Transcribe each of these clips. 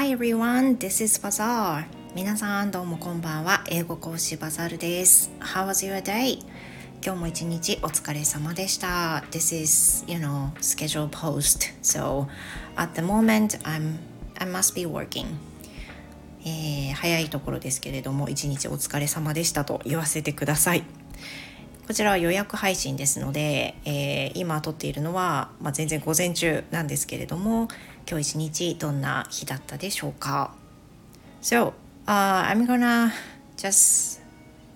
Hi everyone, this is Bazaar. 皆さんどうもこんばんは。英語講師バザールです。How was your day? 今日も一日お疲れ様でした。This is, you know, schedule post. So, at the moment, I'm, I must be working. えー、早いところですけれども、一日お疲れ様でしたと言わせてください。こちらは予約配信ですので、えー、今撮っているのは、まあ、全然午前中なんですけれども今日一日どんな日だったでしょうか。So、uh, I'm gonna just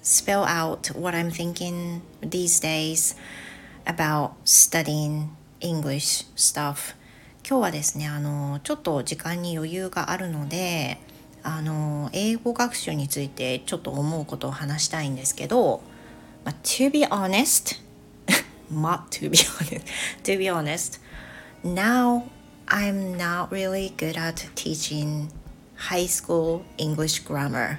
spell out what I'm thinking these days about studying English stuff. 今日はですねあのちょっと時間に余裕があるのであの英語学習についてちょっと思うことを話したいんですけど But to be honest, not to be honest, to be honest, now I'm not really good at teaching high school English grammar.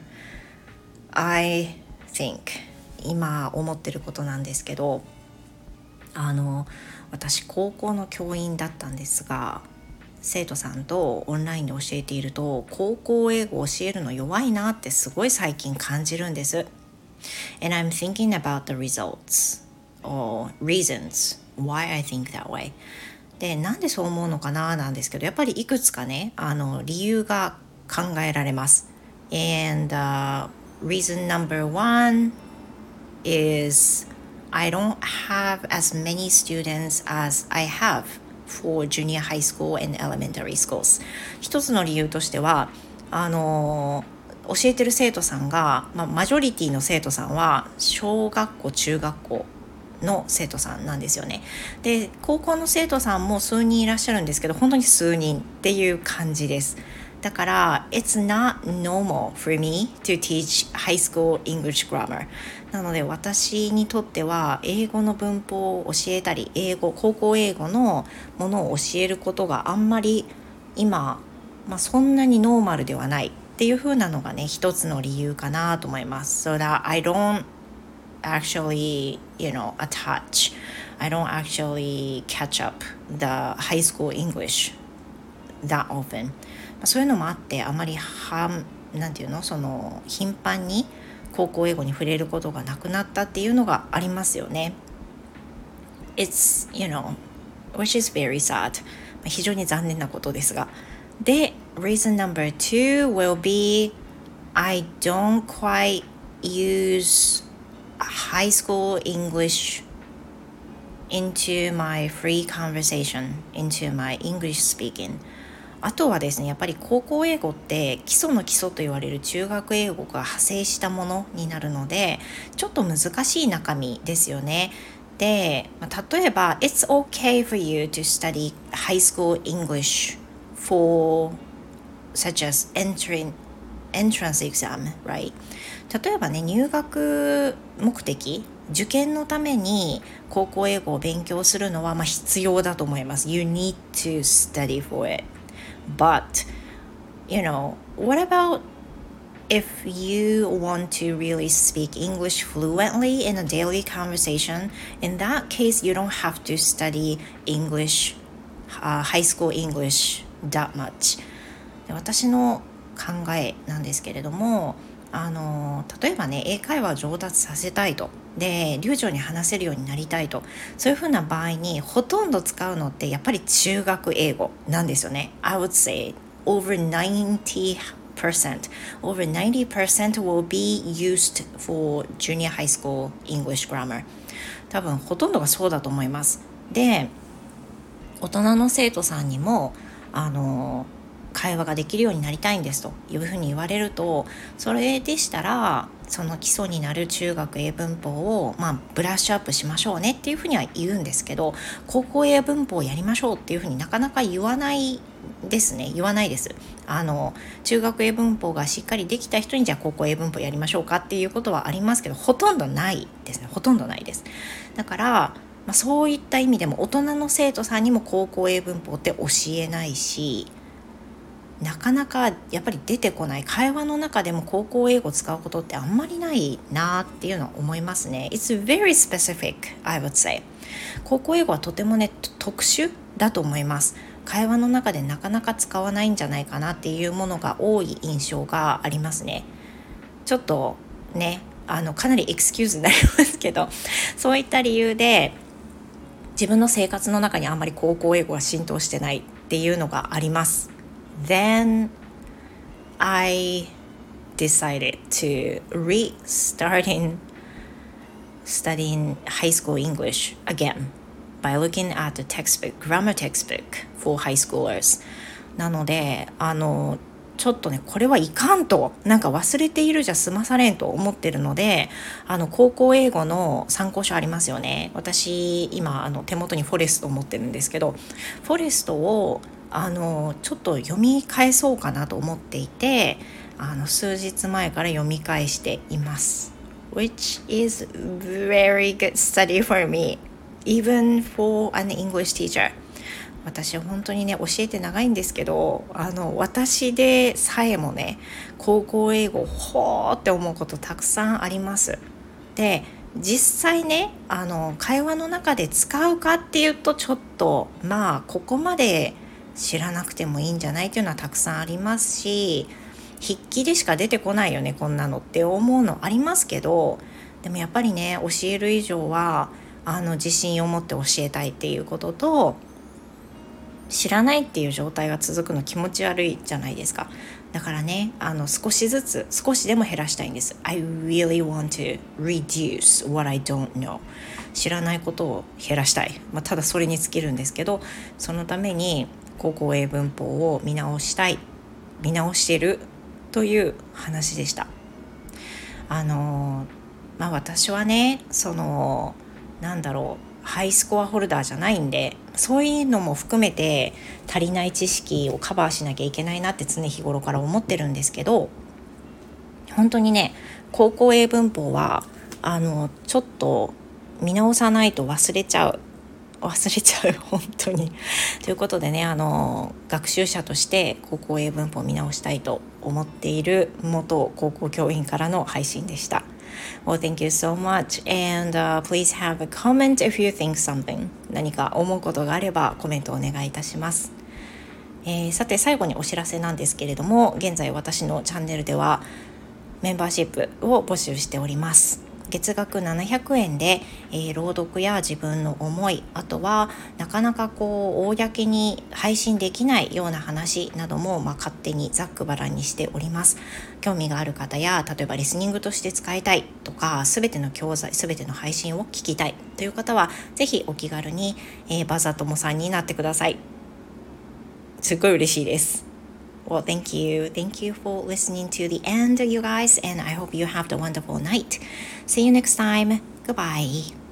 I think 今思ってることなんですけどあの私高校の教員だったんですが生徒さんとオンラインで教えていると高校英語を教えるの弱いなってすごい最近感じるんです。And I'm thinking about the results or reasons why I think that way でなんでそう思うのかななんですけどやっぱりいくつかねあの理由が考えられます and、uh, reason number one is I don't have as many students as I have for junior high school and elementary schools 一つの理由としてはあの教えてる生徒さんが、まあ、マジョリティの生徒さんは小学校中学校の生徒さんなんですよね。で高校の生徒さんも数人いらっしゃるんですけど本当に数人っていう感じです。だから It's not normal for me to teach high school English grammar なので私にとっては英語の文法を教えたり英語高校英語のものを教えることがあんまり今、まあ、そんなにノーマルではないっていう風なのがね一つの理由かなと思います。So that I don't actually, you know, attach, I don't actually catch up the high school English that often. そういうのもあってあまりはなんていうのその頻繁に高校英語に触れることがなくなったっていうのがありますよね。It's, you know, which is very sad. 非常に残念なことですが。で、reason number two will be I don't quite use high school English into my free conversation, into my English speaking. あとはですね、やっぱり高校英語って基礎の基礎と言われる中学英語が派生したものになるので、ちょっと難しい中身ですよね。で、例えば、It's okay for you to study high school English for such as entering entrance exam, right? 例えばね、入学目的、受験のために高校英語を勉強するのはまあ必要だと思います。You need to study for it. But, you know, what about if you want to really speak English fluently in a daily conversation? In that case, you don't have to study English, uh, high school English that much. で私の考えなんですけれどもあの例えばね英会話を上達させたいと。で流暢に話せるようになりたいと。そういうふうな場合にほとんど使うのってやっぱり中学英語なんですよね。I would say over 90% over 90% will be used for junior high school English grammar. 多分ほとんどがそうだと思います。で大人の生徒さんにもあの会話ができるようになりたいんですというふうに言われるとそれでしたらその基礎になる中学英文法を、まあ、ブラッシュアップしましょうねっていうふうには言うんですけど高校英文法をやりましょうっていうふうになかなか言わないですね。言わないです。あの中学英文法がしっかりできた人にじゃあ高校英文法やりましょうかっていうことはありますけどほとんどないですね。ほとんどないです。だからまあ、そういった意味でも大人の生徒さんにも高校英文法って教えないしなかなかやっぱり出てこない会話の中でも高校英語を使うことってあんまりないなっていうのは思いますね。It's very specific, I would say. 高校英語はとてもね特殊だと思います。会話の中でなかなか使わないんじゃないかなっていうものが多い印象がありますね。ちょっとねあのかなりエクスキューズになりますけど そういった理由で自分の生活の中にあんまり高校英語が浸透してないっていうのがあります。Then I decided to restarting studying high school English again by looking at the textbook, grammar textbook for high schoolers. なので、あの、ちょっとね、これはいかんと、なんか忘れているじゃ済まされんと思ってるので、あの、高校英語の参考書ありますよね。私、今、あの、手元にフォレストを持ってるんですけど、フォレストを、あの、ちょっと読み返そうかなと思っていて、あの、数日前から読み返しています。which is very good study for me, even for an English teacher. 私は本当にね教えて長いんですけどあの私でさえもね高校英語ほーって思うことたくさんあります。で実際ねあの会話の中で使うかっていうとちょっとまあここまで知らなくてもいいんじゃないっていうのはたくさんありますし筆記でしか出てこないよねこんなのって思うのありますけどでもやっぱりね教える以上はあの自信を持って教えたいっていうことと知らないっていう状態が続くの気持ち悪いじゃないですか。だからねあの少しずつ少しでも減らしたいんです。I really want to reduce what I don't know 知らないことを減らしたい、まあ、ただそれに尽きるんですけどそのために高校英文法を見直したい。見直してるという話でした。あのまあ私はねそのなんだろう。ハイスコアホルダーじゃないんでそういうのも含めて足りない知識をカバーしなきゃいけないなって常日頃から思ってるんですけど本当にね高校英文法はあのちょっと見直さないと忘れちゃう忘れちゃう 本当にということでねあの学習者として高校英文法を見直したいと思っている元高校教員からの配信でした。Well, thank you so much. And、uh, please have a comment if you think something. 何か思うことがあればコメントお願いいたします。えー、さて最後にお知らせなんですけれども現在私のチャンネルではメンバーシップを募集しております月額700円で、えー、朗読や自分の思いあとはなかなかこう公に配信できないような話なども、まあ、勝手にざっくばらんにしております。興味がある方や例えばリスニングとして使いたいとか全ての教材全ての配信を聞きたいという方は是非お気軽に、えー、バザトモさんになってください。すっごい嬉しいです。Well, thank you. Thank you for listening to the end, of you guys, and I hope you have a wonderful night. See you next time. Goodbye.